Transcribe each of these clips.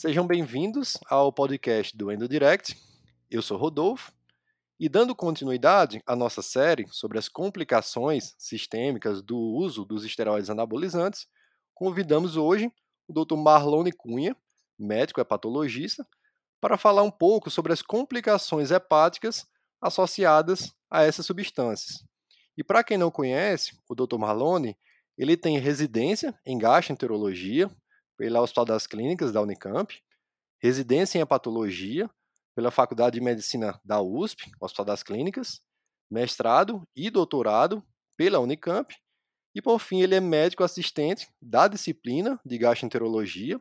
Sejam bem-vindos ao podcast do EndoDirect. Eu sou Rodolfo e dando continuidade à nossa série sobre as complicações sistêmicas do uso dos esteroides anabolizantes, convidamos hoje o Dr. Marlone Cunha, médico hepatologista, para falar um pouco sobre as complicações hepáticas associadas a essas substâncias. E para quem não conhece, o Dr. Marlone, ele tem residência em gastroenterologia pela Hospital das Clínicas da Unicamp, residência em hepatologia pela Faculdade de Medicina da USP, Hospital das Clínicas, mestrado e doutorado pela Unicamp, e por fim ele é médico assistente da disciplina de gastroenterologia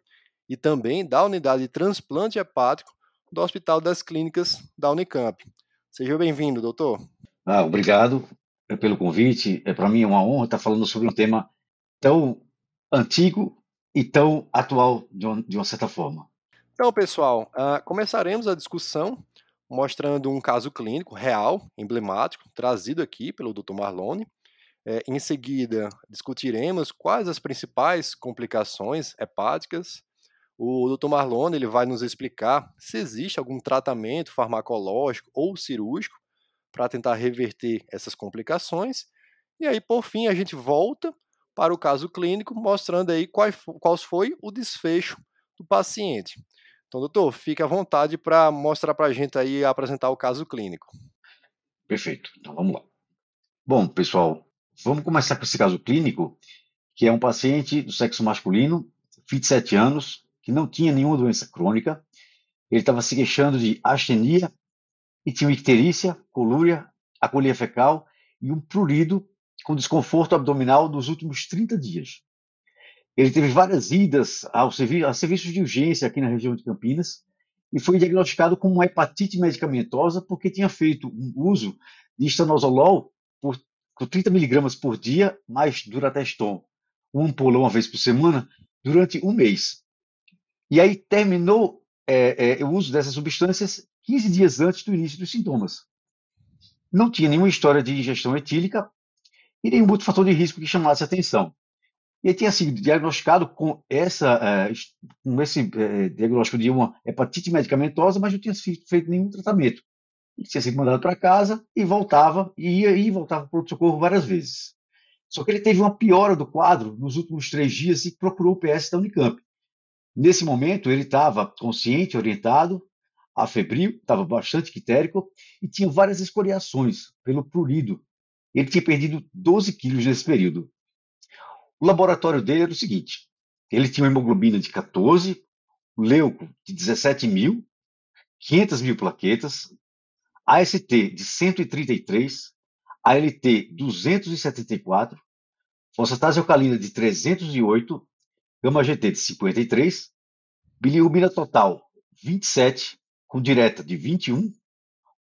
e também da unidade de transplante hepático do Hospital das Clínicas da Unicamp. Seja bem-vindo, doutor. Ah, obrigado pelo convite. É para mim uma honra estar falando sobre um tema tão antigo e tão atual de uma, de uma certa forma. Então, pessoal, uh, começaremos a discussão mostrando um caso clínico real, emblemático, trazido aqui pelo Dr. Marlone. É, em seguida, discutiremos quais as principais complicações hepáticas. O Dr. Marlone ele vai nos explicar se existe algum tratamento farmacológico ou cirúrgico para tentar reverter essas complicações. E aí, por fim, a gente volta para o caso clínico, mostrando aí qual, qual foi o desfecho do paciente. Então, doutor, fique à vontade para mostrar para a gente aí apresentar o caso clínico. Perfeito. Então, vamos lá. Bom, pessoal, vamos começar com esse caso clínico, que é um paciente do sexo masculino, 27 anos, que não tinha nenhuma doença crônica. Ele estava se queixando de astenia e tinha icterícia, colúria, acolhia fecal e um prurido com desconforto abdominal dos últimos 30 dias. Ele teve várias idas ao servi a serviços de urgência aqui na região de Campinas e foi diagnosticado com uma hepatite medicamentosa porque tinha feito um uso de estanozolol por, por 30 miligramas por dia, mais durateston, um ampola uma vez por semana, durante um mês. E aí terminou é, é, o uso dessas substâncias 15 dias antes do início dos sintomas. Não tinha nenhuma história de ingestão etílica e nenhum outro fator de risco que chamasse atenção. E tinha sido diagnosticado com, essa, uh, com esse uh, diagnóstico de uma hepatite medicamentosa, mas não tinha feito nenhum tratamento. Ele tinha sido mandado para casa e voltava, e ia e voltava para o socorro várias vezes. Só que ele teve uma piora do quadro nos últimos três dias e procurou o PS da Unicamp. Nesse momento, ele estava consciente, orientado, afebril, estava bastante quitérico e tinha várias escoriações pelo prurido. Ele tinha perdido 12 quilos nesse período. O laboratório dele era o seguinte: ele tinha uma hemoglobina de 14, um leuco de 17 mil, 500 mil plaquetas, AST de 133, ALT 274, fosfatase alcalina de 308, gama GT de 53, bilirrubina total 27, com direta de 21,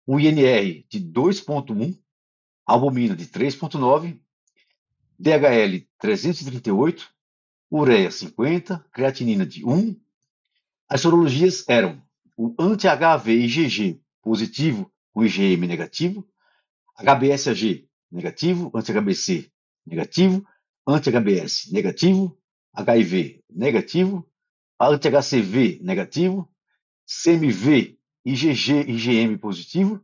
um INR de 2.1, albumina de 3.9 DHL 338, ureia 50, creatinina de 1. As sorologias eram o anti-HV IgG positivo com IgM negativo, HBsAg negativo, anti-HBC negativo, anti-HBs negativo, HIV negativo, anti-HCV negativo, CMV IgG IgM positivo,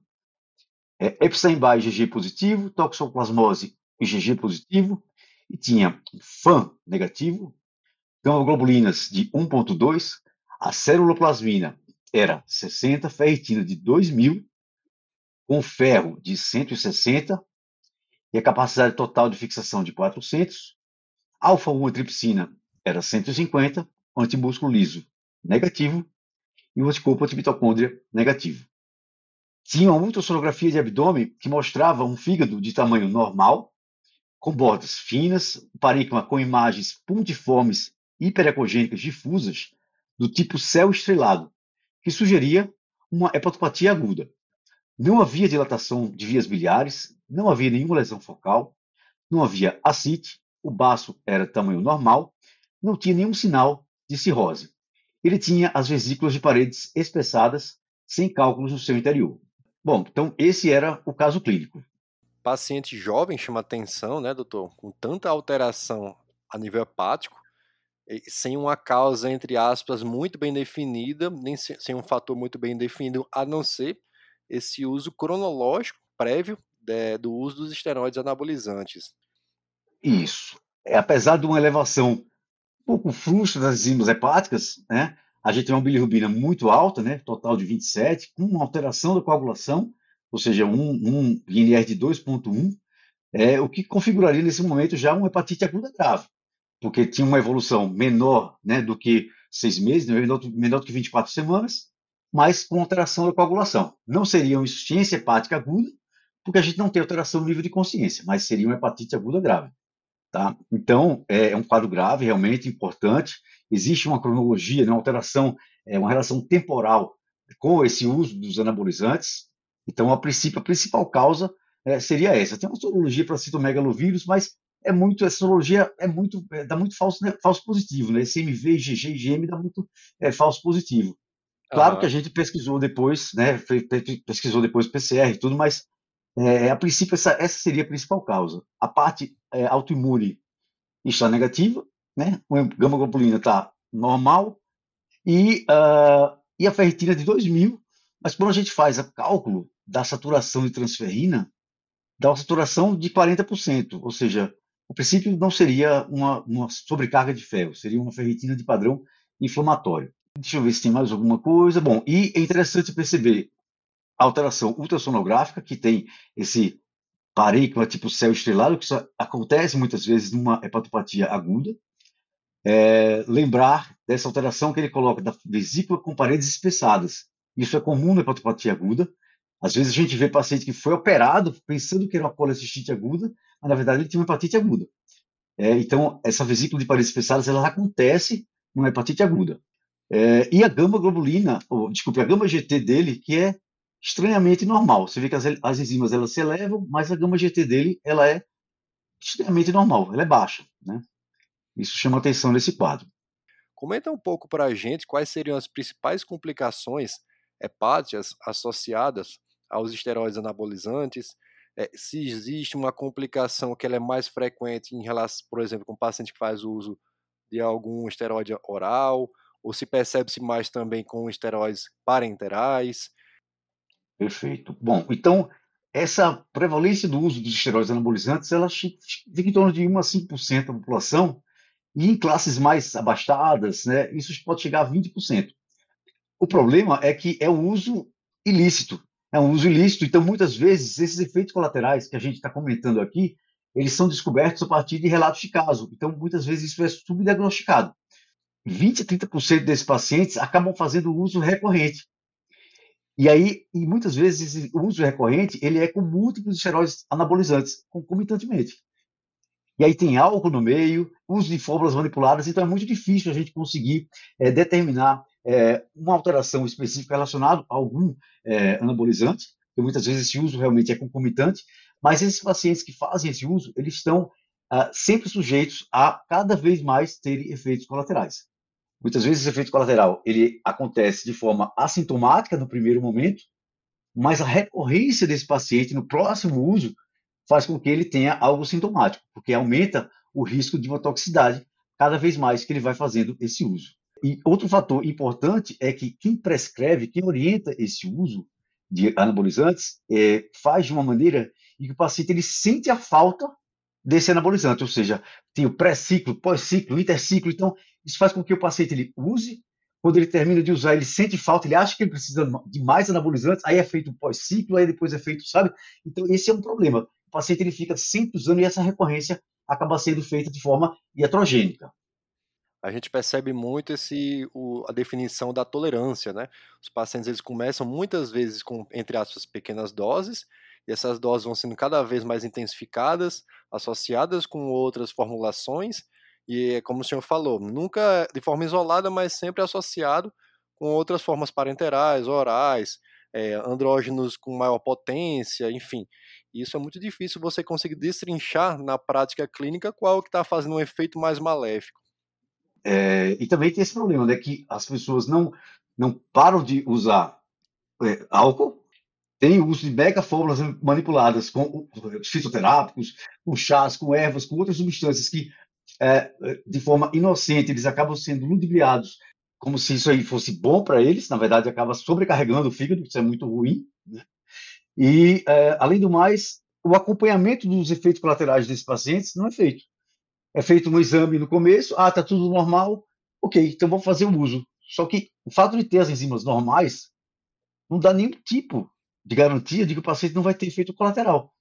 é, Epstein-Barr IgG positivo, toxoplasmose IgG positivo, e tinha FAM negativo, gama-globulinas de 1.2, a célula-plasmina era 60, ferritina de 2.000, com ferro de 160 e a capacidade total de fixação de 400, alfa-1 tripsina era 150, antimúsculo liso negativo e o anticorpo antimitocôndria negativo. Tinha uma ultrassonografia de abdômen que mostrava um fígado de tamanho normal, com bordas finas, parênquima com imagens pontiformes hiperecogênicas difusas do tipo céu estrelado, que sugeria uma hepatopatia aguda. Não havia dilatação de vias biliares, não havia nenhuma lesão focal, não havia ascite, o baço era tamanho normal, não tinha nenhum sinal de cirrose. Ele tinha as vesículas de paredes espessadas, sem cálculos no seu interior. Bom, então esse era o caso clínico paciente jovem chama atenção, né, doutor? Com tanta alteração a nível hepático, sem uma causa, entre aspas, muito bem definida, nem sem um fator muito bem definido, a não ser esse uso cronológico prévio de, do uso dos esteroides anabolizantes. Isso. É, apesar de uma elevação um pouco frustra das enzimas hepáticas, né, a gente tem uma bilirrubina muito alta, né, total de 27, com uma alteração da coagulação, ou seja, um, um INR de 2.1, é, o que configuraria nesse momento já uma hepatite aguda grave porque tinha uma evolução menor né, do que seis meses, né, menor, menor do que 24 semanas, mas com alteração da coagulação. Não seria uma insuficiência hepática aguda, porque a gente não tem alteração no nível de consciência, mas seria uma hepatite aguda grave. Tá? Então, é, é um quadro grave, realmente importante. Existe uma cronologia, né, uma alteração, é, uma relação temporal com esse uso dos anabolizantes. Então, a princípio, a principal causa é, seria essa. Tem uma sorologia para citomegalovírus, mas é muito, essa sorologia é muito, é, dá muito falso, né, falso positivo, né? CMV, GG e GM dá muito é, falso positivo. Claro uhum. que a gente pesquisou depois, né? Pesquisou depois PCR e tudo, mas é, a princípio essa, essa seria a principal causa. A parte é, autoimune está negativa, né? A gama globulina está normal e, uh, e a ferritina de 2000, mas quando a gente faz o cálculo da saturação de transferrina, dá uma saturação de 40%, ou seja, o princípio não seria uma, uma sobrecarga de ferro, seria uma ferritina de padrão inflamatório. Deixa eu ver se tem mais alguma coisa. Bom, e é interessante perceber a alteração ultrassonográfica, que tem esse parênquima tipo céu estrelado, que acontece muitas vezes numa hepatopatia aguda. É, lembrar dessa alteração que ele coloca da vesícula com paredes espessadas. Isso é comum na hepatopatia aguda. Às vezes a gente vê paciente que foi operado pensando que era uma policistite aguda, mas na verdade ele tinha uma hepatite aguda. É, então, essa vesícula de paredes espessadas ela acontece numa hepatite aguda. É, e a gama globulina, ou, desculpe, a gama GT dele, que é estranhamente normal. Você vê que as, as enzimas elas se elevam, mas a gama GT dele ela é estranhamente normal, ela é baixa. Né? Isso chama atenção nesse quadro. Comenta um pouco para a gente quais seriam as principais complicações hepáticas associadas aos esteroides anabolizantes, é, se existe uma complicação que ela é mais frequente em relação, por exemplo, com paciente que faz uso de algum esteroide oral, ou se percebe-se mais também com esteroides parenterais. Perfeito. Bom, então, essa prevalência do uso dos esteroides anabolizantes, ela fica em torno de 1 a 5% da população, e em classes mais abastadas, né, isso pode chegar a 20%. O problema é que é o uso ilícito, é um uso ilícito. Então, muitas vezes, esses efeitos colaterais que a gente está comentando aqui, eles são descobertos a partir de relatos de caso. Então, muitas vezes, isso é subdiagnosticado. 20 a 30% desses pacientes acabam fazendo uso recorrente. E aí, e muitas vezes, o uso recorrente ele é com múltiplos esteroides anabolizantes, concomitantemente. E aí tem álcool no meio, uso de fórmulas manipuladas, então é muito difícil a gente conseguir é, determinar é, uma alteração específica relacionada a algum é, anabolizante, porque muitas vezes esse uso realmente é concomitante, mas esses pacientes que fazem esse uso, eles estão ah, sempre sujeitos a cada vez mais terem efeitos colaterais. Muitas vezes esse efeito colateral ele acontece de forma assintomática no primeiro momento, mas a recorrência desse paciente no próximo uso faz com que ele tenha algo sintomático, porque aumenta o risco de uma toxicidade cada vez mais que ele vai fazendo esse uso. E outro fator importante é que quem prescreve, quem orienta esse uso de anabolizantes, é, faz de uma maneira em que o paciente ele sente a falta desse anabolizante, ou seja, tem o pré-ciclo, pós-ciclo, interciclo, então isso faz com que o paciente ele use, quando ele termina de usar, ele sente falta, ele acha que ele precisa de mais anabolizantes, aí é feito o pós-ciclo, aí depois é feito, sabe? Então esse é um problema. O paciente ele fica sempre usando e essa recorrência acaba sendo feita de forma iatrogênica a gente percebe muito esse, o, a definição da tolerância, né? Os pacientes eles começam muitas vezes com, entre aspas, pequenas doses, e essas doses vão sendo cada vez mais intensificadas, associadas com outras formulações, e como o senhor falou, nunca de forma isolada, mas sempre associado com outras formas parenterais, orais, é, andrógenos com maior potência, enfim. Isso é muito difícil você conseguir destrinchar na prática clínica qual que está fazendo um efeito mais maléfico. É, e também tem esse problema, né, que as pessoas não, não param de usar é, álcool, tem o uso de mega fórmulas manipuladas com fitoterápicos, com chás, com ervas, com outras substâncias que é, de forma inocente, eles acabam sendo ludibriados como se isso aí fosse bom para eles, na verdade acaba sobrecarregando o fígado, isso é muito ruim. Né? E, é, além do mais, o acompanhamento dos efeitos colaterais desses pacientes não é feito. É feito um exame no começo, ah, está tudo normal, ok, então vou fazer o uso. Só que o fato de ter as enzimas normais não dá nenhum tipo de garantia de que o paciente não vai ter efeito colateral.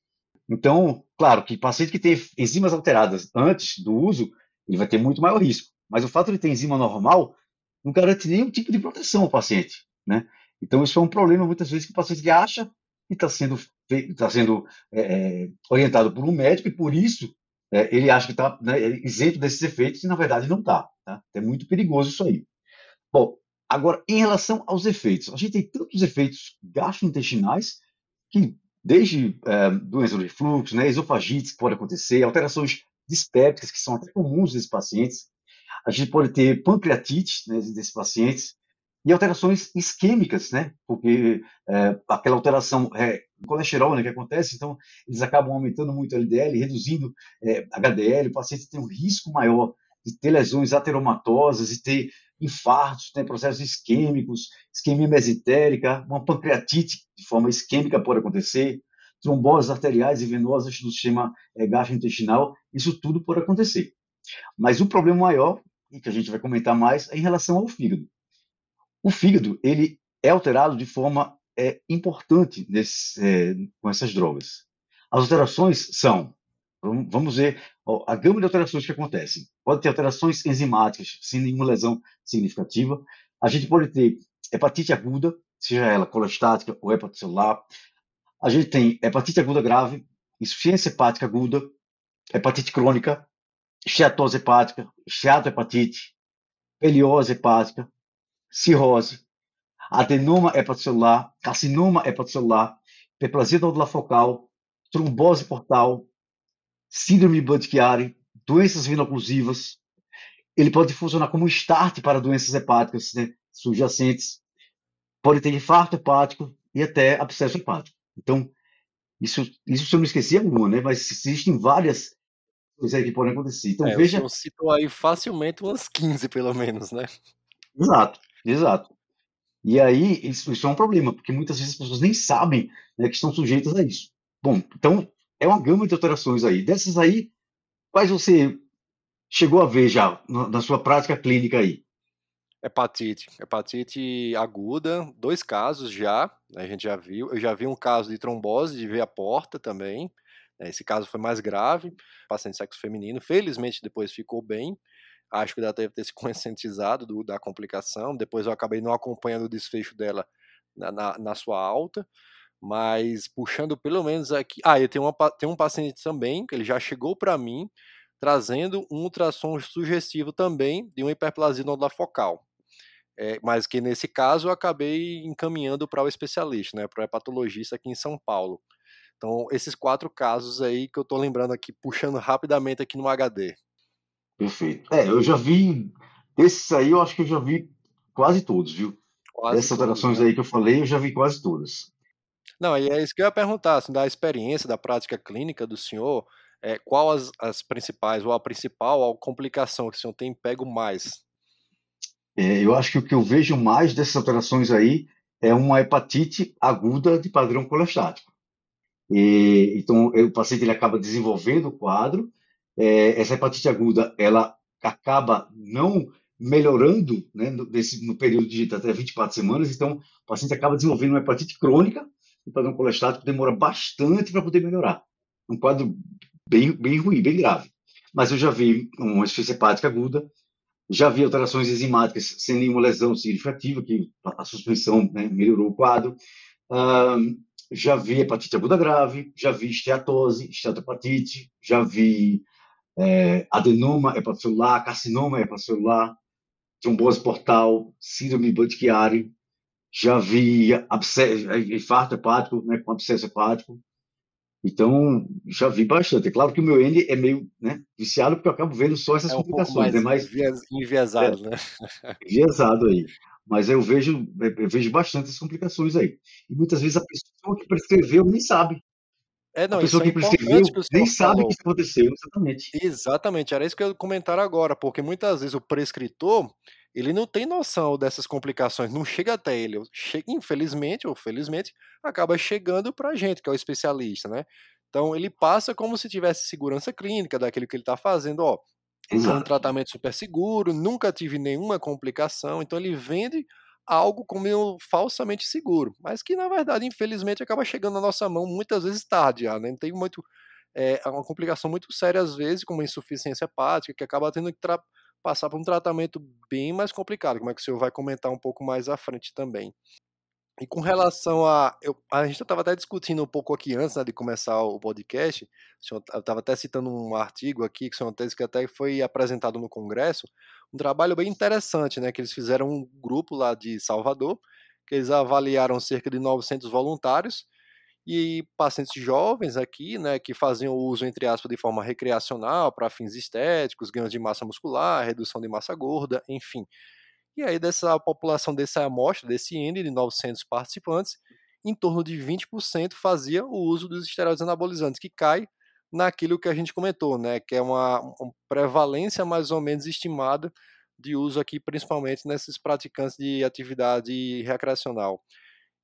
Então, claro que paciente que tem enzimas alteradas antes do uso, ele vai ter muito maior risco. Mas o fato de ter enzima normal não garante nenhum tipo de proteção ao paciente, né? Então, isso é um problema, muitas vezes, que o paciente acha que está sendo, tá sendo é, é, orientado por um médico e, por isso, é, ele acha que está né, isento desses efeitos e, na verdade, não está. Tá? É muito perigoso isso aí. Bom, agora, em relação aos efeitos, a gente tem tantos efeitos gastrointestinais que, desde é, doença do refluxo, né, esofagites que pode acontecer, alterações dispépticas que são até comuns nesses pacientes, a gente pode ter pancreatite né, desses pacientes e alterações isquêmicas, né? Porque é, aquela alteração é colesterol né, que acontece, então eles acabam aumentando muito o LDL, reduzindo é, HDL, o paciente tem um risco maior de ter lesões ateromatosas e ter infartos, né, processos isquêmicos, isquemia mesentérica, uma pancreatite de forma isquêmica pode acontecer, tromboses arteriais e venosas do sistema é, gastrointestinal, isso tudo pode acontecer. Mas o problema maior e que a gente vai comentar mais, é em relação ao fígado. O fígado ele é alterado de forma é, importante nesse, é, com essas drogas. As alterações são, vamos ver a gama de alterações que acontecem. Pode ter alterações enzimáticas sem nenhuma lesão significativa. A gente pode ter hepatite aguda, seja ela colestática ou hepatocelular. A gente tem hepatite aguda grave, insuficiência hepática aguda, hepatite crônica, esteatose hepática, esteatohepatite, peliose hepática, cirrose, adenoma hepatocelular, carcinoma hepatocelular, hiperplasia nodular focal, trombose portal, síndrome de Budd-Chiari, doenças venoclusivas. Ele pode funcionar como start para doenças hepáticas né, subjacentes. Pode ter infarto hepático e até abscesso hepático. Então, isso, isso se eu não esqueci alguma, né? Mas existem várias coisas aí que podem acontecer. Então, é, veja. Você citou aí facilmente umas 15, pelo menos, né? Exato, exato. E aí, isso, isso é um problema, porque muitas vezes as pessoas nem sabem né, que estão sujeitas a isso. Bom, então, é uma gama de alterações aí. Dessas aí, quais você chegou a ver já na, sua prática clínica aí? Hepatite, hepatite aguda, dois casos já, né, a gente já viu. Eu já vi um caso de trombose de veia porta também, né, esse caso foi mais grave, paciente de sexo feminino, felizmente depois ficou bem, acho que ela deve ter se conscientizado do, da complicação, depois eu acabei não acompanhando o desfecho dela na, na, na sua alta, mas puxando pelo menos aqui, ah, eu tenho, uma, tenho um paciente também, que ele já chegou para mim, trazendo um ultrassom sugestivo também de uma hiperplasia nodular focal. É, mas que nesse caso eu acabei encaminhando para o especialista, né, para o hepatologista aqui em São Paulo. Então, esses quatro casos aí que eu estou lembrando aqui, puxando rapidamente aqui no HD. Perfeito. É, eu já vi, esses aí eu acho que eu já vi quase todos, viu? Quase Essas alterações né? aí que eu falei, eu já vi quase todas. Não, e é isso que eu ia perguntar, assim, da experiência, da prática clínica do senhor, é, qual as, as principais, ou a principal a complicação que o senhor tem pego mais? É, eu acho que o que eu vejo mais dessas alterações aí é uma hepatite aguda de padrão colestático. E, então, o paciente ele acaba desenvolvendo o quadro. É, essa hepatite aguda, ela acaba não melhorando né, nesse, no período de até 24 semanas. Então, o paciente acaba desenvolvendo uma hepatite crônica, o padrão colestático demora bastante para poder melhorar. Um quadro bem, bem ruim, bem grave. Mas eu já vi uma insuficiência hepática aguda, já vi alterações enzimáticas sem nenhuma lesão significativa, que a suspensão né, melhorou o quadro já vi hepatite aguda grave, já vi esteatose, esteatohepatite, já vi é, adenoma hepatocelular, carcinoma hepatocelular, trombose portal, síndrome Budd-Chiari, já vi infarto hepático, né, com abscesso hepático. Então, já vi bastante. É claro que o meu N é meio né, viciado, porque eu acabo vendo só essas é um complicações. Pouco mais né, enviesado, é, né? Enviesado aí. Mas eu vejo, eu vejo bastante as complicações aí. E muitas vezes a pessoa que prescreveu nem sabe. É, não, a pessoa é que prescreveu importante que o nem sabe falou. que isso aconteceu, exatamente. Exatamente, era isso que eu ia comentar agora, porque muitas vezes o prescritor, ele não tem noção dessas complicações, não chega até ele, chega, infelizmente ou felizmente, acaba chegando para a gente, que é o especialista, né? Então ele passa como se tivesse segurança clínica daquilo que ele está fazendo, ó, é um Exato. tratamento super seguro, nunca tive nenhuma complicação, então ele vende algo como falsamente seguro, mas que na verdade, infelizmente, acaba chegando na nossa mão muitas vezes tarde já, né? Não tem muito é uma complicação muito séria às vezes, como insuficiência hepática, que acaba tendo que passar por um tratamento bem mais complicado, como é que o senhor vai comentar um pouco mais à frente também. E com relação a. Eu, a gente estava até discutindo um pouco aqui antes né, de começar o podcast. Eu estava até citando um artigo aqui, que é uma tese que até foi apresentado no Congresso. Um trabalho bem interessante, né? Que eles fizeram um grupo lá de Salvador, que eles avaliaram cerca de 900 voluntários e pacientes jovens aqui, né, que faziam uso, entre aspas, de forma recreacional para fins estéticos, ganhos de massa muscular, redução de massa gorda, enfim. E aí, dessa população, dessa amostra, desse N de 900 participantes, em torno de 20% fazia o uso dos esteroides anabolizantes, que cai naquilo que a gente comentou, né, que é uma, uma prevalência mais ou menos estimada de uso aqui, principalmente nesses praticantes de atividade recreacional.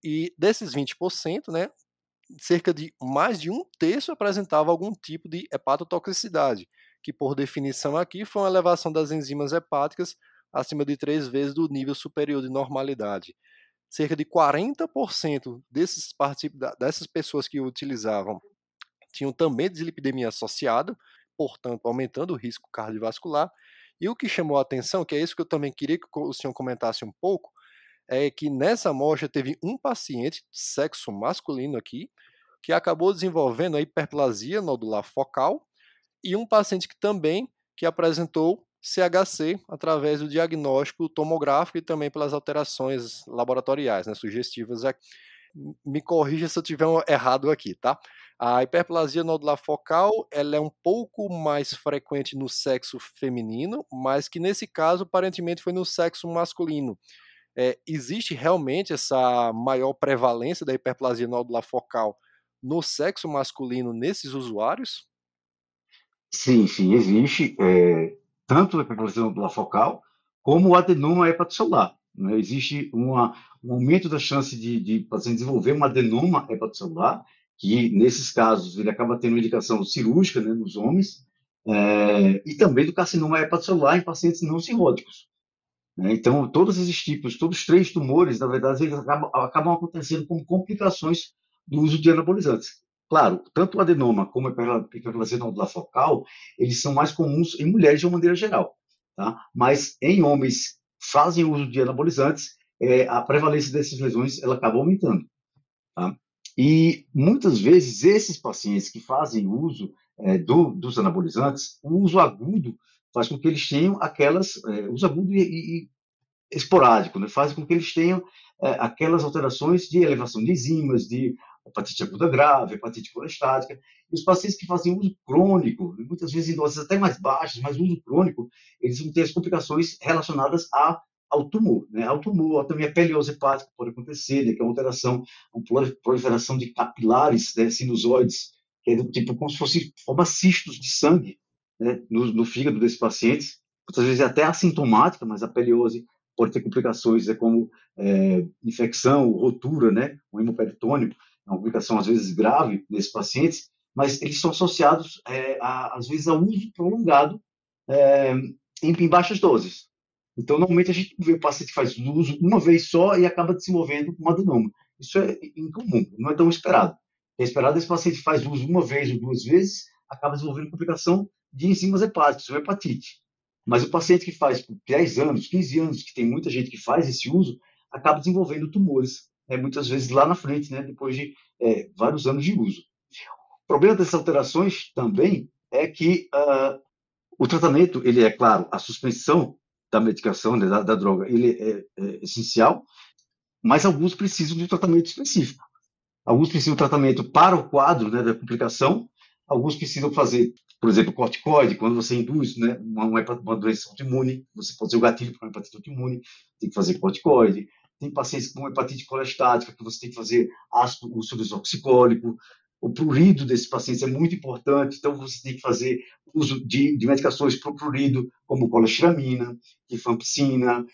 E desses 20%, né, cerca de mais de um terço apresentava algum tipo de hepatotoxicidade, que por definição aqui foi uma elevação das enzimas hepáticas acima de três vezes do nível superior de normalidade. Cerca de 40% desses dessas pessoas que utilizavam tinham também dislipidemia associada, portanto, aumentando o risco cardiovascular. E o que chamou a atenção, que é isso que eu também queria que o senhor comentasse um pouco, é que nessa amostra teve um paciente, sexo masculino aqui, que acabou desenvolvendo a hiperplasia nodular focal e um paciente que também que apresentou CHC através do diagnóstico tomográfico e também pelas alterações laboratoriais, né, sugestivas. Me corrija se eu tiver errado aqui, tá? A hiperplasia nodular focal ela é um pouco mais frequente no sexo feminino, mas que nesse caso aparentemente foi no sexo masculino. É, existe realmente essa maior prevalência da hiperplasia nodular focal no sexo masculino nesses usuários? Sim, sim, existe. É, tanto a hiperplasia nodular focal como o adenoma hepatocelular. Né? Existe uma, um aumento da chance de, de paciente desenvolver um adenoma hepatocelular, que nesses casos ele acaba tendo indicação cirúrgica né, nos homens, é, e também do carcinoma hepatocelular em pacientes não cirróticos. Né? Então, todos esses tipos, todos os três tumores, na verdade, eles acabam, acabam acontecendo como complicações do uso de anabolizantes. Claro, tanto o adenoma como a hiperplasia nodular focal, eles são mais comuns em mulheres de uma maneira geral, tá? Mas em homens fazem uso de anabolizantes, é, a prevalência dessas lesões ela acaba aumentando, tá? E muitas vezes esses pacientes que fazem uso é, do, dos anabolizantes, o uso agudo faz com que eles tenham aquelas, é, uso agudo e, e esporádico, né? faz com que eles tenham é, aquelas alterações de elevação de enzimas, de hepatite aguda grave, hepatite colestática. E os pacientes que fazem uso crônico, muitas vezes em doses até mais baixas, mas uso crônico, eles vão ter as complicações relacionadas a, ao tumor. Né? Ao tumor, também a peliose hepática pode acontecer, né? que é uma alteração, uma proliferação de capilares né? sinusoides, que é do tipo como se fosse forma cistos de sangue, né, no, no, fígado desses pacientes, muitas vezes é até assintomática, mas a peliose pode ter complicações, é como é, infecção, rotura, né, um hemoperitônico, é uma complicação às vezes grave nesses pacientes, mas eles são associados, é, a, às vezes, ao uso prolongado é, em, em, baixas doses. Então, normalmente a gente vê o paciente que faz uso uma vez só e acaba desenvolvendo um adenoma. Isso é incomum, não é tão esperado. É esperado esse paciente faz uso uma vez ou duas vezes, acaba desenvolvendo complicação de enzimas hepáticas, ou hepatite. Mas o paciente que faz por 10 anos, 15 anos, que tem muita gente que faz esse uso, acaba desenvolvendo tumores, né, muitas vezes lá na frente, né, depois de é, vários anos de uso. O problema dessas alterações também é que uh, o tratamento, ele é claro, a suspensão da medicação, né, da, da, droga, ele é, é, essencial, mas alguns precisam de um tratamento específico. Alguns precisam de tratamento para o quadro né, da complicação, alguns precisam fazer por exemplo, corticoide, quando você induz né, uma, uma doença autoimune, você pode ser o gatilho para uma hepatite autoimune, tem que fazer corticoide. Tem pacientes com hepatite colestática, que você tem que fazer ácido, uso o prurido desses pacientes é muito importante, então você tem que fazer uso de, de medicações para o prurido, como colestiramina, rifampicina,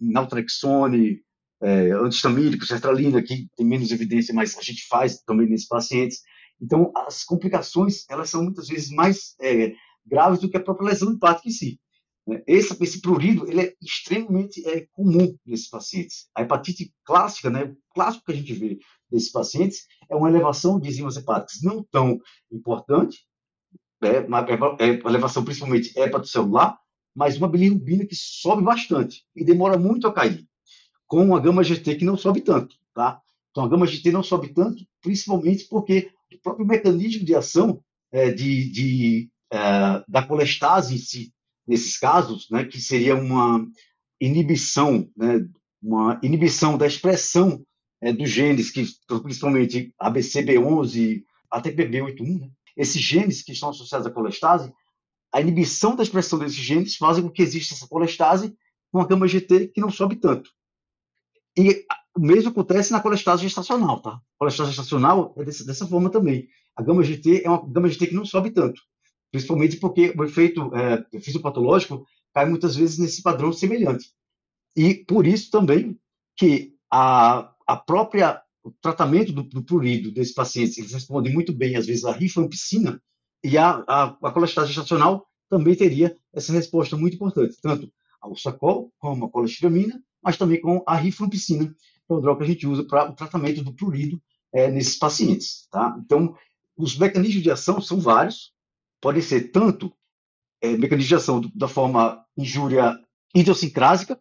naltrexone, é, antihistamínico, sertralina, que tem menos evidência, mas a gente faz também nesses pacientes. Então, as complicações, elas são muitas vezes mais é, graves do que a própria lesão hepática em si. Né? Esse, esse prurido, ele é extremamente é, comum nesses pacientes. A hepatite clássica, né, o clássico que a gente vê desses pacientes é uma elevação de enzimas hepáticas não tão importante, é, uma, é, é elevação principalmente hepatocelular, mas uma bilirrubina que sobe bastante e demora muito a cair, com uma gama-GT que não sobe tanto, tá? Então a gama-GT não sobe tanto, principalmente porque o próprio mecanismo de ação é, de, de é, da colestase em si, nesses casos, né, que seria uma inibição, né, uma inibição da expressão é, dos genes, que principalmente ABCB11, até PB81, né, esses genes que estão associados à colestase, a inibição da expressão desses genes faz com que exista essa colestase com a gama GT que não sobe tanto. E o mesmo acontece na colestase gestacional, tá? A colestase gestacional é desse, dessa forma também. A gama GT é uma gama GT que não sobe tanto, principalmente porque o efeito é, fisiopatológico cai muitas vezes nesse padrão semelhante. E por isso também que a, a própria o tratamento do, do prurido desses pacientes, eles respondem muito bem, às vezes, à rifampicina, e a, a, a colestase gestacional também teria essa resposta muito importante, tanto ao sacol como a colestiramina, mas também com a rifampicina, é o droga que a gente usa para o tratamento do prurido é, nesses pacientes. Tá? Então, os mecanismos de ação são vários, podem ser tanto é, mecanismo de ação da forma injúria idiosincrásica,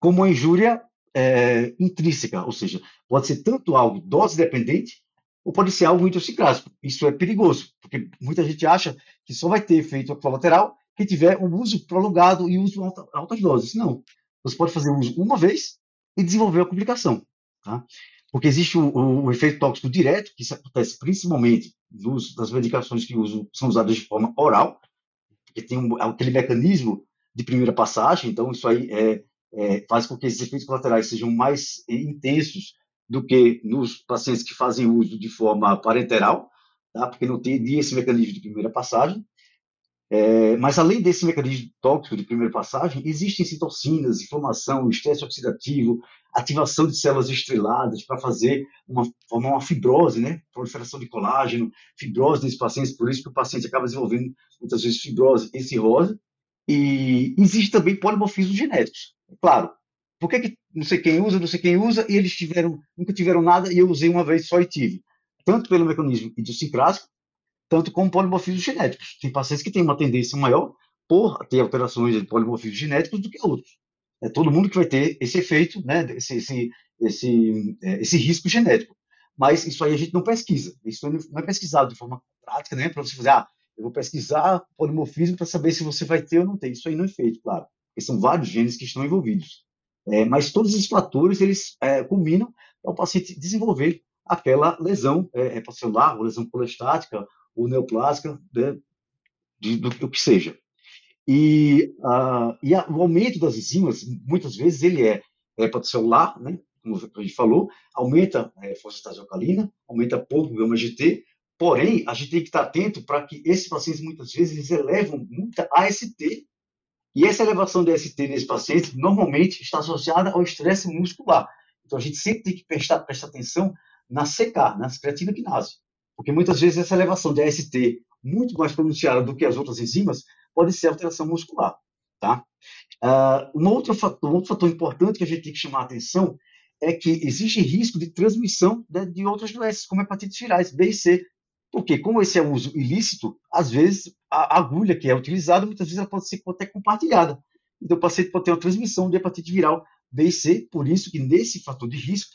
como a injúria é, intrínseca, ou seja, pode ser tanto algo dose dependente, ou pode ser algo idiosincrásico. Isso é perigoso, porque muita gente acha que só vai ter efeito colateral que tiver um uso prolongado e uso alta, altas doses. Não. Você pode fazer uso uma vez e desenvolver a complicação. Tá? Porque existe o, o, o, efeito tóxico direto, que acontece principalmente uso das medicações que são usadas de forma oral, porque tem um, aquele mecanismo de primeira passagem, então isso aí é, é, faz com que esses efeitos colaterais sejam mais intensos do que nos pacientes que fazem uso de forma parenteral, tá? porque não tem esse mecanismo de primeira passagem. É, mas além desse mecanismo tóxico de primeira passagem, existem citocinas, inflamação, estresse oxidativo, ativação de células estreladas para fazer uma, formar uma fibrose, né? proliferação de colágeno, fibrose nesses pacientes, por isso que o paciente acaba desenvolvendo muitas vezes fibrose e cirrose. E existe também polimorfismos genéticos. Claro, por que, que não sei quem usa, não sei quem usa, e eles tiveram, nunca tiveram nada e eu usei uma vez só e tive? Tanto pelo mecanismo idiosincrático, tanto como polimorfismos genéticos. Tem pacientes que têm uma tendência maior por ter alterações de polimorfismos genéticos do que outros. É todo mundo que vai ter esse efeito, né, esse, esse, esse, é, esse risco genético. Mas isso aí a gente não pesquisa. Isso não é pesquisado de forma prática, né, para você fazer, ah, eu vou pesquisar polimorfismo para saber se você vai ter ou não ter. Isso aí não é feito, claro. Porque são vários genes que estão envolvidos. É, mas todos esses fatores eles é, culminam para o paciente desenvolver aquela lesão é, hepatocelular, ou lesão colestática, ou neoplásica, né, de, do, do, que seja. E, e a, o aumento das enzimas, muitas vezes, ele é hepatocelular, né, como a gente falou, aumenta a é, fosfatase alcalina, aumenta pouco o gama-GT, porém, a gente tem que estar atento para que esses pacientes, muitas vezes, eles elevam muita AST e essa elevação de ST nesse paciente normalmente está associada ao estresse muscular. Então a gente sempre tem que prestar, prestar atenção na CK, na creatina quinase. Porque muitas vezes essa elevação de AST muito mais pronunciada do que as outras enzimas pode ser alteração muscular. Tá? Uh, um, outro fator, um outro fator importante que a gente tem que chamar a atenção é que existe risco de transmissão de, de outras doenças, como hepatites virais B e C, porque, como esse é um uso ilícito, às vezes a agulha que é utilizada, muitas vezes ela pode ser até compartilhada. Então, o paciente pode ter uma transmissão de hepatite viral B e C, por isso que nesse fator de risco,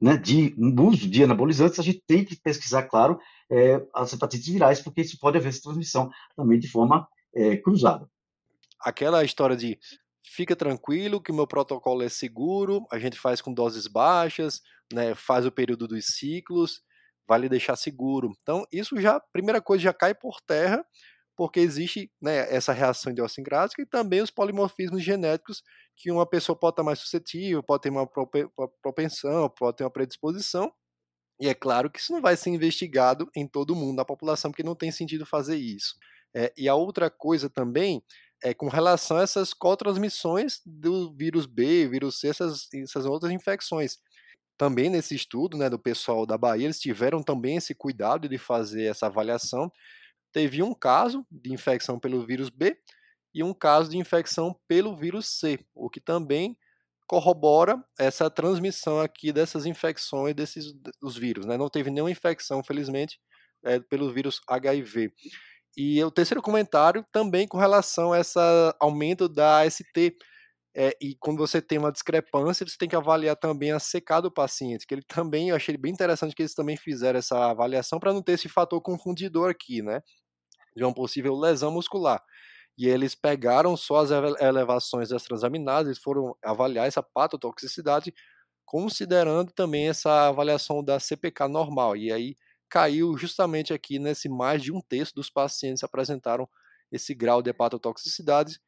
né, de uso de anabolizantes, a gente tem que pesquisar, claro, é, as hepatites virais, porque isso pode haver essa transmissão também de forma é, cruzada. Aquela história de fica tranquilo que o meu protocolo é seguro, a gente faz com doses baixas, né, faz o período dos ciclos, vai lhe deixar seguro. Então, isso já, primeira coisa, já cai por terra, porque existe né, essa reação idiosincrática e também os polimorfismos genéticos que uma pessoa pode estar mais suscetível, pode ter uma propensão, pode ter uma predisposição. E é claro que isso não vai ser investigado em todo mundo da população, porque não tem sentido fazer isso. É, e a outra coisa também é com relação a essas co-transmissões do vírus B, vírus C, essas, essas outras infecções. Também nesse estudo né, do pessoal da Bahia, eles tiveram também esse cuidado de fazer essa avaliação. Teve um caso de infecção pelo vírus B e um caso de infecção pelo vírus C, o que também corrobora essa transmissão aqui dessas infecções desses dos vírus, né? Não teve nenhuma infecção, felizmente, é, pelo vírus HIV. E o terceiro comentário também com relação a esse aumento da AST. É, e quando você tem uma discrepância, você tem que avaliar também a CK do paciente, que ele também, eu achei bem interessante que eles também fizeram essa avaliação para não ter esse fator confundidor aqui, né? De uma possível lesão muscular. E eles pegaram só as elevações das transaminases, foram avaliar essa patotoxicidade, considerando também essa avaliação da CPK normal. E aí caiu justamente aqui nesse mais de um terço dos pacientes apresentaram esse grau de hepatotoxicidade,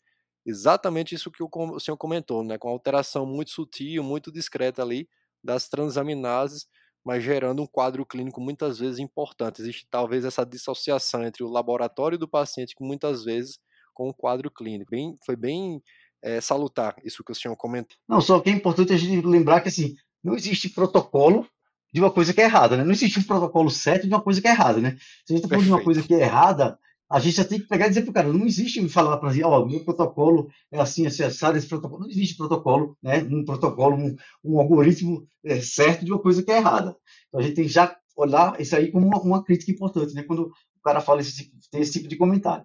exatamente isso que o senhor comentou, né, com alteração muito sutil, muito discreta ali das transaminases, mas gerando um quadro clínico muitas vezes importante. Existe talvez essa dissociação entre o laboratório do paciente, que muitas vezes com o quadro clínico. Bem, foi bem é, salutar isso que o senhor comentou. Não, só que é importante a gente lembrar que assim, não existe protocolo de uma coisa que é errada, né? Não existe um protocolo certo de uma coisa que é errada, né? Se a gente está falando de uma coisa que é errada, a gente já tem que pegar e dizer para o cara, não existe falar para ele, ó, oh, meu protocolo é assim, acessado esse protocolo. Não existe protocolo, né? Um protocolo, um, um algoritmo é, certo de uma coisa que é errada. Então a gente tem que já olhar isso aí como uma, uma crítica importante, né? Quando o cara fala esse tipo, tem esse tipo de comentário.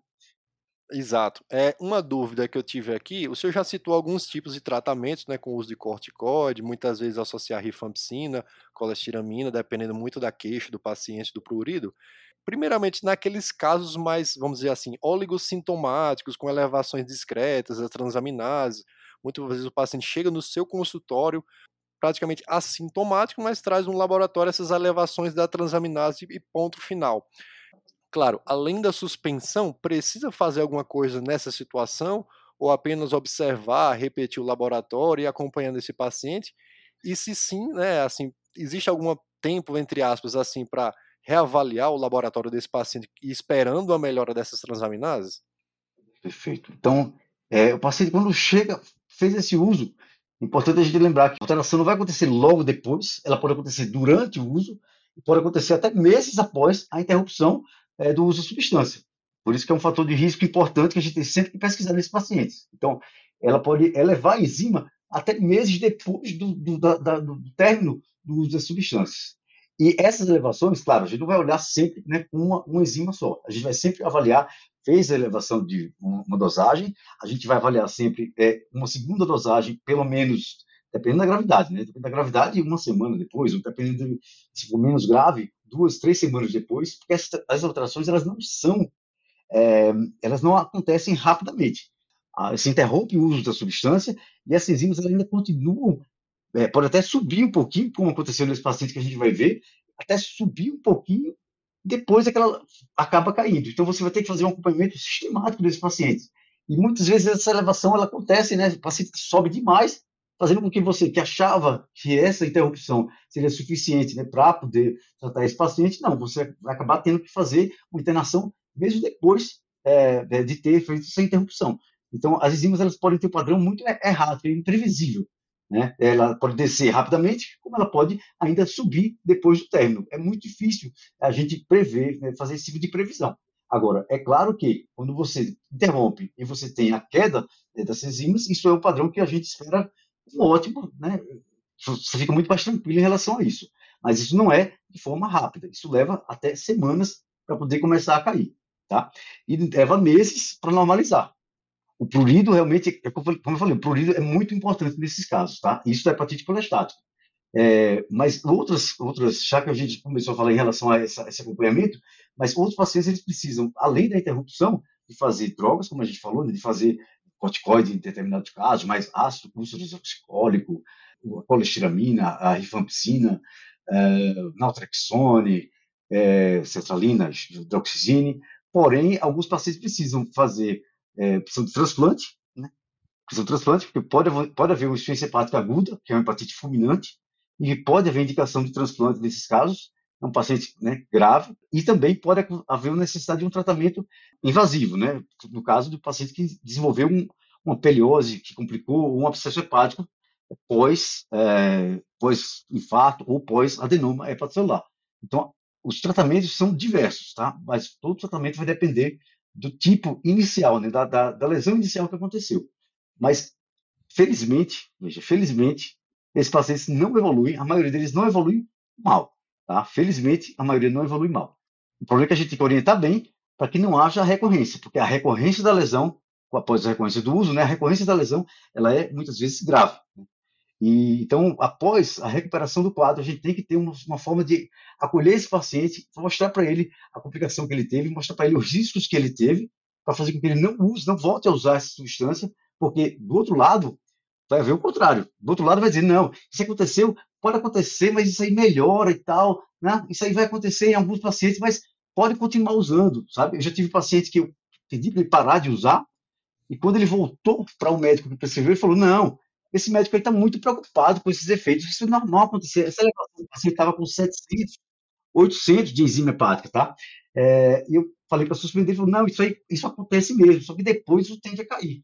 Exato. É uma dúvida que eu tive aqui. O senhor já citou alguns tipos de tratamentos, né, com o uso de corticoide, muitas vezes associar rifampicina, colestiramina, dependendo muito da queixa do paciente do prurido. Primeiramente, naqueles casos mais, vamos dizer assim, oligossintomáticos, com elevações discretas, as transaminases, muitas vezes o paciente chega no seu consultório praticamente assintomático, mas traz no laboratório essas elevações da transaminase e ponto final. Claro, além da suspensão, precisa fazer alguma coisa nessa situação ou apenas observar, repetir o laboratório e acompanhando esse paciente? E se sim, né, assim, existe algum tempo entre aspas assim para reavaliar o laboratório desse paciente esperando a melhora dessas transaminases? Perfeito. Então, é, o paciente quando chega, fez esse uso, importante a gente lembrar que a alteração não vai acontecer logo depois, ela pode acontecer durante o uso, e pode acontecer até meses após a interrupção é, do uso da substância. Por isso que é um fator de risco importante que a gente tem sempre que pesquisar nesses pacientes. Então, ela pode elevar a enzima até meses depois do, do, da, do término do uso das substâncias. E essas elevações, claro, a gente não vai olhar sempre né, com uma, uma enzima só. A gente vai sempre avaliar, fez a elevação de uma, dosagem, a gente vai avaliar sempre é, uma segunda dosagem, pelo menos dependendo da gravidade, né? Dependendo da gravidade, uma semana depois, ou dependendo de, se for menos grave, duas, três semanas depois, porque as, as alterações elas não são, é, elas não acontecem rapidamente. Ah, se interrompe o uso da substância e as enzimas ainda continuam, é, pode até subir um pouquinho, como aconteceu nesse paciente que a gente vai ver, até subir um pouquinho depois é que ela acaba caindo. Então você vai ter que fazer um acompanhamento sistemático desse paciente. E muitas vezes essa elevação ela acontece, né? O paciente sobe demais fazendo com que você que achava que essa interrupção seria suficiente né, para poder tratar esse paciente, não, você vai acabar tendo que fazer uma internação mesmo depois é, é de ter feito essa interrupção. Então, as enzimas elas podem ter um padrão muito errado, é imprevisível. Né? Ela pode descer rapidamente, como ela pode ainda subir depois do término. É muito difícil a gente prever, né, fazer esse tipo de previsão. Agora, é claro que quando você interrompe e você tem a queda né, das enzimas, isso é um padrão que a gente espera ótimo, né? Você fica muito mais tranquilo em relação a isso. Mas isso não é de forma rápida. Isso leva até semanas para poder começar a cair, tá? E leva meses para normalizar. O prurido realmente, é como eu falei, o prurido é muito importante nesses casos, tá? Isso é hepatite colestática. É, mas outras, outras, já que a gente começou a falar em relação a essa, esse acompanhamento, mas outros pacientes eles precisam, além da interrupção, de fazer drogas, como a gente falou, né, de fazer corticoide em determinados casos, mais ácido, como desoxicólico, a colestiramina, a rifampicina, é, naltrexone, é, cetralina, hidroxizine. Porém, alguns pacientes precisam fazer, é, precisam de transplante, né? precisam de transplante, porque pode, pode haver uma insuficiência hepática aguda, que é uma hepatite fulminante, e pode haver indicação de transplante nesses casos, é um paciente né, grave, e também pode haver uma necessidade de um tratamento invasivo, né? no caso do paciente que desenvolveu um, uma peliose que complicou um abscesso hepático pós, é, pós infarto ou pós adenoma hepatocelular. Então, os tratamentos são diversos, tá? Mas todo tratamento vai depender do tipo inicial, né? da, da, da lesão inicial que aconteceu. Mas, felizmente, veja, felizmente, esses pacientes não evoluem, a maioria deles não evolui mal, tá? Felizmente, a maioria não evolui mal. O problema é que a gente tem que orientar bem para que não haja recorrência, porque a recorrência da lesão, após a recorrência do uso, né, a recorrência da lesão, ela é muitas vezes grave. Né? E, então, após a recuperação do quadro, a gente tem que ter uma, uma forma de acolher esse paciente, mostrar para ele a complicação que ele teve, mostrar para ele os riscos que ele teve, para fazer com que ele não use, não volte a usar essa substância, porque do outro lado vai haver o contrário. Do outro lado vai dizer, não, isso aconteceu, pode acontecer, mas isso aí melhora e tal, né? Isso aí vai acontecer em alguns pacientes, mas pode continuar usando, sabe? Eu já tive paciente que eu pedi para ele parar de usar, e quando ele voltou para o médico que prescreveu, ele falou, não, esse médico está muito preocupado com esses efeitos. Isso é normal acontecer. Essa elevação do paciente estava com 700, 800 de enzima hepática, tá? É, eu falei para suspender, ele falou, não, isso aí, isso acontece mesmo, só que depois isso tende a cair.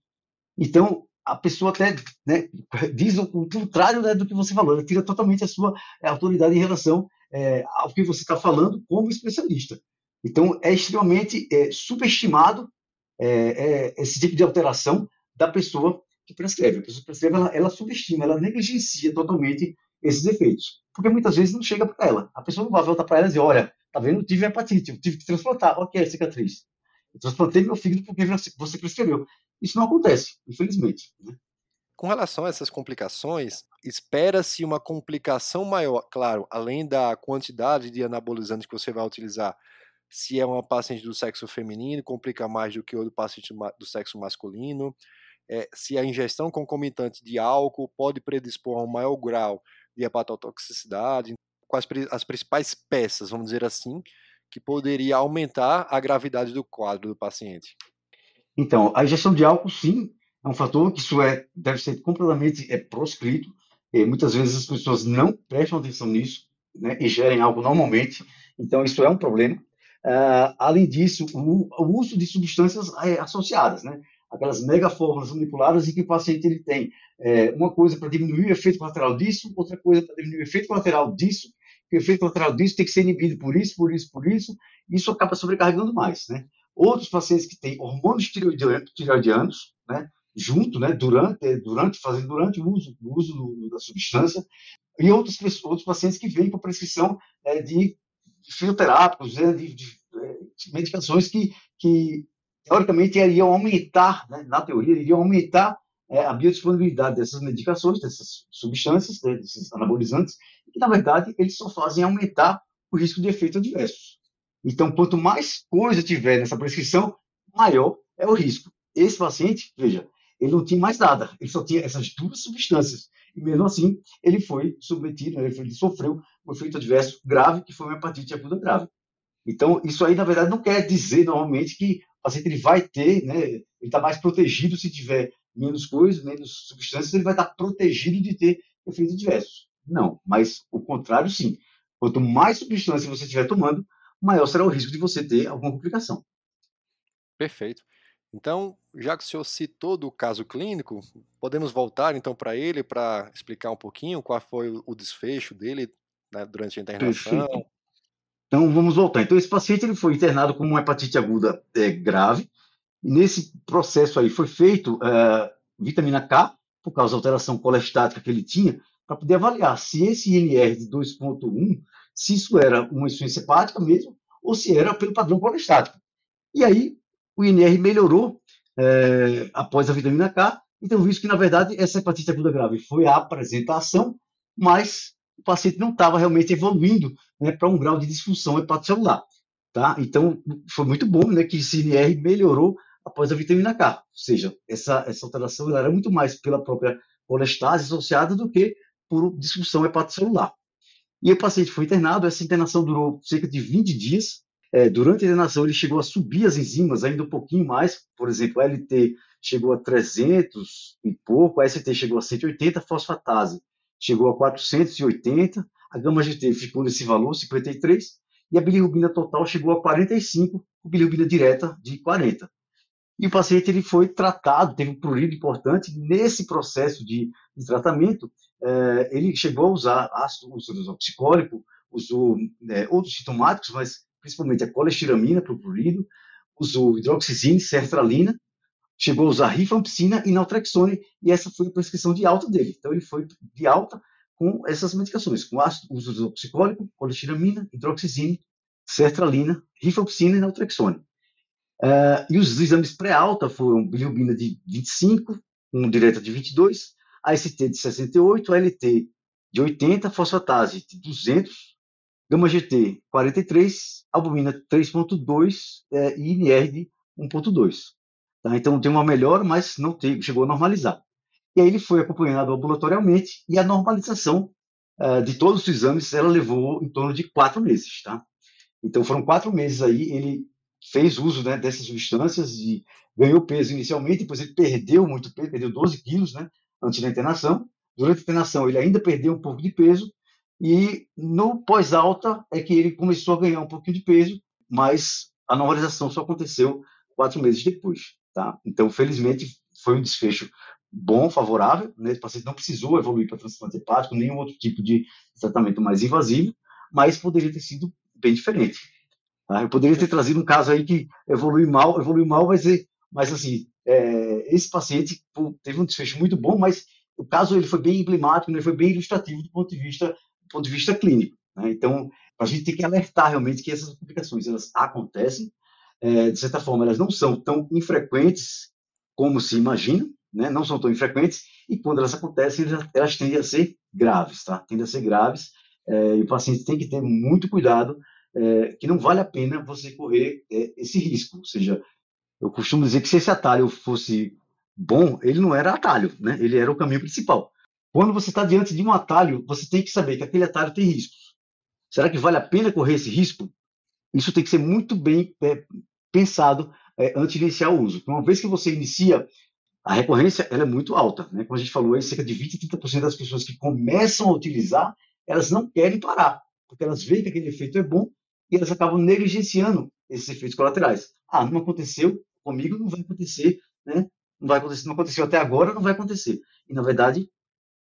Então, a pessoa até né, diz o, contrário né, do que você falou, ela tira totalmente a sua é, autoridade em relação é, ao que você está falando como especialista. Então, é extremamente é, subestimado é, esse tipo de alteração da pessoa que prescreve. A pessoa prescreve, ela, ela subestima, ela negligencia totalmente esses efeitos. Porque muitas vezes não chega para ela. A pessoa não vai voltar para ela e dizer, olha, tá vendo, tive hepatite, tive que transplantar, ok, cicatriz. Eu transplantei meu fígado porque você prescreveu. Isso não acontece, infelizmente. Né? Com relação a essas complicações, espera-se uma complicação maior, claro, além da quantidade de anabolizantes que você vai utilizar. Se é uma paciente do sexo feminino, complica mais do que o paciente do sexo masculino é, se a ingestão concomitante de álcool pode predispor a um maior grau de hepatotoxicidade, quais as principais peças, vamos dizer assim, que poderia aumentar a gravidade do quadro do paciente. Então, a ingestão de álcool, sim, é um fator que isso é, deve ser completamente é, proscrito. E muitas vezes as pessoas não prestam atenção nisso, né, e gerem álcool normalmente, então isso é um problema. Uh, além disso, o, o, uso de substâncias é, associadas, né? Aquelas mega fórmulas manipuladas em que o paciente ele tem é, uma coisa para diminuir o efeito colateral disso, outra coisa para diminuir o efeito colateral disso, que o efeito colateral disso tem que ser inibido por isso, por isso, por isso, e isso acaba sobrecarregando mais, né? Outros pacientes que têm hormônios tireoidianos, né, junto, né, durante, durante, fazendo durante o uso, o uso do, da substância, e outros, outros pacientes que vêm com prescrição é, de fitoterápicos, né, de, de, de, medicações que, que teoricamente, iriam aumentar, né, na teoria, iriam aumentar é, a biodisponibilidade dessas medicações, dessas substâncias, né, desses anabolizantes, que, na verdade, eles só fazem aumentar o risco de efeitos adversos. Então, quanto mais coisa tiver nessa prescrição, maior é o risco. Esse paciente, veja, ele não tinha mais nada, ele só tinha essas duas substâncias. E mesmo assim, ele foi submetido, né, ele sofreu um efeito adverso grave, que foi uma hepatite aguda grave. Então, isso aí, na verdade, não quer dizer, normalmente, que o paciente ele vai ter, né, ele está mais protegido se tiver menos coisas, menos substâncias, ele vai estar protegido de ter efeitos adversos. Não, mas o contrário, sim. Quanto mais substância você estiver tomando, maior será o risco de você ter alguma complicação. Perfeito. Então, já que o senhor citou do caso clínico, podemos voltar então para ele para explicar um pouquinho qual foi o desfecho dele né, durante a internação. Perfeito. Então, vamos voltar. Então, esse paciente ele foi internado com uma hepatite aguda é, grave. E nesse processo aí foi feito é, vitamina K, por causa da alteração colestática que ele tinha, para poder avaliar se esse INR de 2.1, se isso era uma insuficiência hepática mesmo, ou se era pelo padrão colestático. E aí, o INR melhorou é, após a vitamina K, então visto que, na verdade, essa hepatite aguda grave foi a apresentação, mas o paciente não estava realmente evoluindo né, para um grau de disfunção hepatocelular. Tá? Então, foi muito bom né, que o CNR melhorou após a vitamina K. Ou seja, essa, essa alteração era muito mais pela própria colestase associada do que por disfunção hepatocelular. E o paciente foi internado, essa internação durou cerca de 20 dias. É, durante a internação, ele chegou a subir as enzimas ainda um pouquinho mais, por exemplo, a LT chegou a 300 e pouco, a ST chegou a 180, fosfatase chegou a 480, a gama GT ficou nesse valor, 53, e a bilirrubina total chegou a 45, com bilirrubina direta de 40. E o paciente ele foi tratado, teve um prurido importante. Nesse processo de, de tratamento, eh, ele chegou a usar ácido, usou oxicólico, usou eh, outros sintomáticos, mas principalmente a colestiramina para o prurido, usou hidroxizina, sertralina, chegou a usar rifampicina e naltrexone, e essa foi a prescrição de alta dele. Então, ele foi de alta com essas medicações, com ácido, uso oxicólico, colestiramina, hidroxizina, sertralina, rifampicina e naltrexone. Uh, e os exames pré-alta foram bilirrubina de 25, um direta de 22, AST de 68, ALT de 80, fosfatase de 200, gama GT 43, albumina 3.2 é, e INR de 1.2. Tá? Então tem uma melhora, mas não chegou a normalizar. E aí ele foi acompanhado ambulatorialmente e a normalização uh, de todos os exames ela levou em torno de quatro meses. Tá? Então foram quatro meses aí, ele fez uso né, dessas substâncias e ganhou peso inicialmente, depois ele perdeu muito peso, perdeu 12 quilos né, antes da internação. Durante a internação ele ainda perdeu um pouco de peso e no pós-alta é que ele começou a ganhar um pouquinho de peso, mas a normalização só aconteceu quatro meses depois. Tá? Então, felizmente, foi um desfecho bom, favorável. Né? O paciente não precisou evoluir para transplante hepático, nenhum outro tipo de tratamento mais invasivo, mas poderia ter sido bem diferente. Tá? Eu poderia ter trazido um caso aí que evolui mal, evoluiu mal, mas, mas assim, é, esse paciente teve um desfecho muito bom, mas o caso ele foi bem emblemático, ele né? foi bem ilustrativo do ponto de vista, do ponto de vista clínico. Né? Então, a gente tem que alertar realmente que essas complicações elas acontecem, é, de certa forma, elas não são tão infrequentes como se imagina, né? não são tão infrequentes, e quando elas acontecem, elas, elas tendem a ser graves, tá? tendem a ser graves, é, e o paciente tem que ter muito cuidado é, que não vale a pena você correr é, esse risco. Ou seja, eu costumo dizer que se esse atalho fosse bom, ele não era atalho, né? ele era o caminho principal. Quando você está diante de um atalho, você tem que saber que aquele atalho tem riscos. Será que vale a pena correr esse risco? Isso tem que ser muito bem é, pensado é, antes de iniciar o uso. Uma vez que você inicia, a recorrência ela é muito alta. Né? Como a gente falou, aí, cerca de 20 a 30% das pessoas que começam a utilizar, elas não querem parar, porque elas veem que aquele efeito é bom e elas acabam negligenciando esses efeitos colaterais. Ah, não aconteceu comigo, não vai acontecer, né? Não vai acontecer, não aconteceu até agora, não vai acontecer. E na verdade,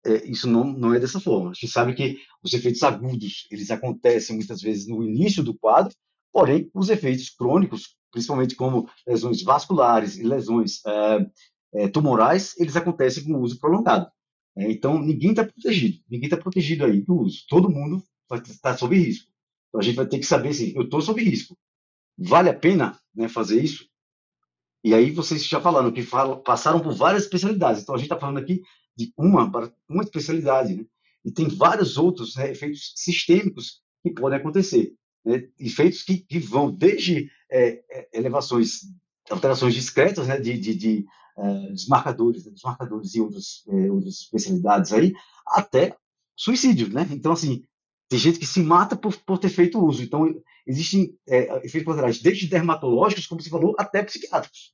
é, isso não, não é dessa forma. A gente sabe que os efeitos agudos, eles acontecem muitas vezes no início do quadro, porém, os efeitos crônicos, principalmente como lesões vasculares e lesões é, é, tumorais, eles acontecem com o uso prolongado. É, então, ninguém está protegido, ninguém está protegido aí do uso. Todo mundo está sob risco. Então a gente vai ter que saber assim, eu estou sob risco. Vale a pena né, fazer isso? E aí vocês já falaram que passaram por várias especialidades. Então a gente está falando aqui de uma uma especialidade, né? E tem vários outros né, efeitos sistêmicos que podem acontecer. Né? Efeitos que, que vão desde é, é elevações, alterações discretas né, de, de, de uh, desmarcadores, né, desmarcadores e outras, é, outras especialidades aí, até suicídio, né? Então, assim, tem gente que se mata por, por ter feito uso. Então, existem é, efeitos colaterais, desde dermatológicos, como você falou, até psiquiátricos.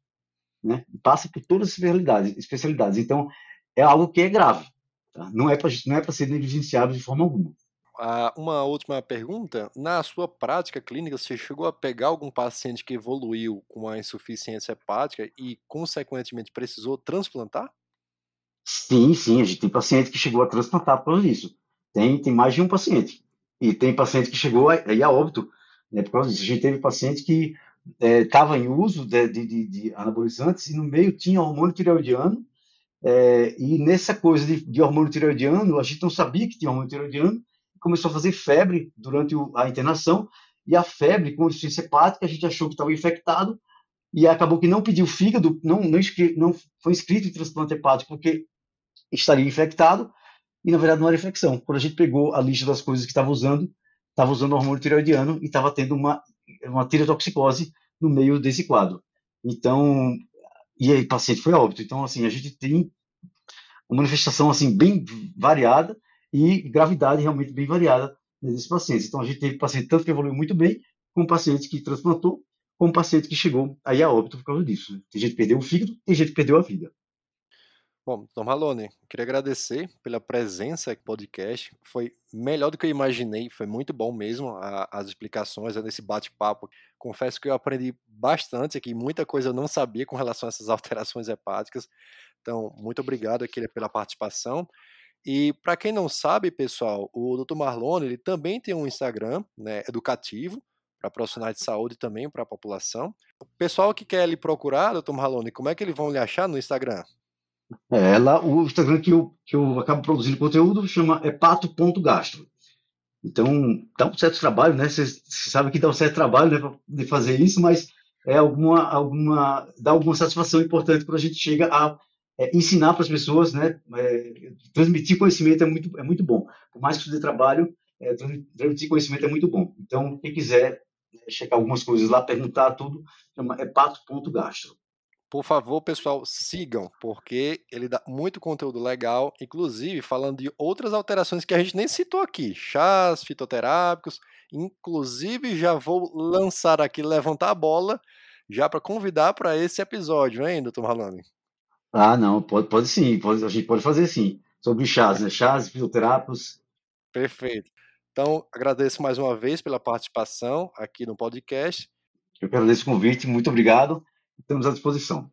Né? Passa por todas as especialidades. especialidades. Então, é algo que é grave. Tá? Não é para é ser negligenciado de forma alguma. Ah, uma última pergunta. Na sua prática clínica, você chegou a pegar algum paciente que evoluiu com a insuficiência hepática e, consequentemente, precisou transplantar? Sim, sim. A gente tem paciente que chegou a transplantar por isso. Tem, tem mais de um paciente. E tem paciente que chegou aí a óbito né, por causa disso. A gente teve paciente que estava é, em uso de, de, de, anabolizantes e no meio tinha hormônio tireoidiano. É, e nessa coisa de, de, hormônio tireoidiano, a gente não sabia que tinha hormônio tireoidiano, começou a fazer febre durante a internação. E a febre com insuficiência hepática, a gente achou que estava infectado e acabou que não pediu fígado, não, não, não foi inscrito em transplante hepático porque estaria infectado e na verdade não era infecção. Quando a gente pegou a lista das coisas que estava usando, estava usando hormônio tireoidiano e estava tendo uma, uma tireotoxicose no meio desse quadro. Então, e aí o paciente foi óbito. Então, assim, a gente tem uma manifestação assim bem variada e gravidade realmente bem variada nesses pacientes. Então, a gente teve paciente tanto que evoluiu muito bem, como paciente que transplantou, como paciente que chegou aí a óbito por causa disso. Tem gente que perdeu o fígado, tem gente que perdeu a vida. Bom, Tom Malone, queria agradecer pela presença aqui no podcast. Foi melhor do que eu imaginei, foi muito bom mesmo a, as explicações nesse bate-papo. Confesso que eu aprendi bastante aqui, muita coisa eu não sabia com relação a essas alterações hepáticas. Então, muito obrigado aqui pela participação. E para quem não sabe, pessoal, o Dr. Marlone ele também tem um Instagram né, educativo para profissionais de saúde também para a população. O pessoal que quer lhe procurar, Dr. Marlone, como é que eles vão lhe achar no Instagram? É, lá, o Instagram que eu, que eu acabo produzindo conteúdo chama hepato.gastro. Então, dá um certo trabalho, né? Você sabe que dá um certo trabalho né, de fazer isso, mas é alguma, alguma, dá alguma satisfação importante quando a gente chega a é, ensinar para as pessoas, né? É, transmitir conhecimento é muito, é muito bom. Por mais que isso dê trabalho, é, transmitir conhecimento é muito bom. Então, quem quiser né, checar algumas coisas lá, perguntar tudo, chama hepato.gastro. Por favor, pessoal, sigam, porque ele dá muito conteúdo legal, inclusive falando de outras alterações que a gente nem citou aqui, chás fitoterápicos. Inclusive, já vou lançar aqui, levantar a bola, já para convidar para esse episódio, hein, doutor Marlone? Ah, não, pode, pode sim, pode, a gente pode fazer sim. Sobre chás, né? Chás, fitoterápicos. Perfeito. Então, agradeço mais uma vez pela participação aqui no podcast. Eu agradeço o convite, muito obrigado estamos à disposição.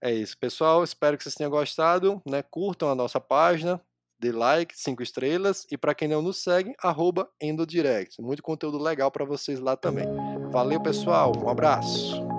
É isso, pessoal. Espero que vocês tenham gostado. Né? Curtam a nossa página, dê like, cinco estrelas. E para quem não nos segue, arroba Endodirect. Muito conteúdo legal para vocês lá também. Valeu, pessoal. Um abraço.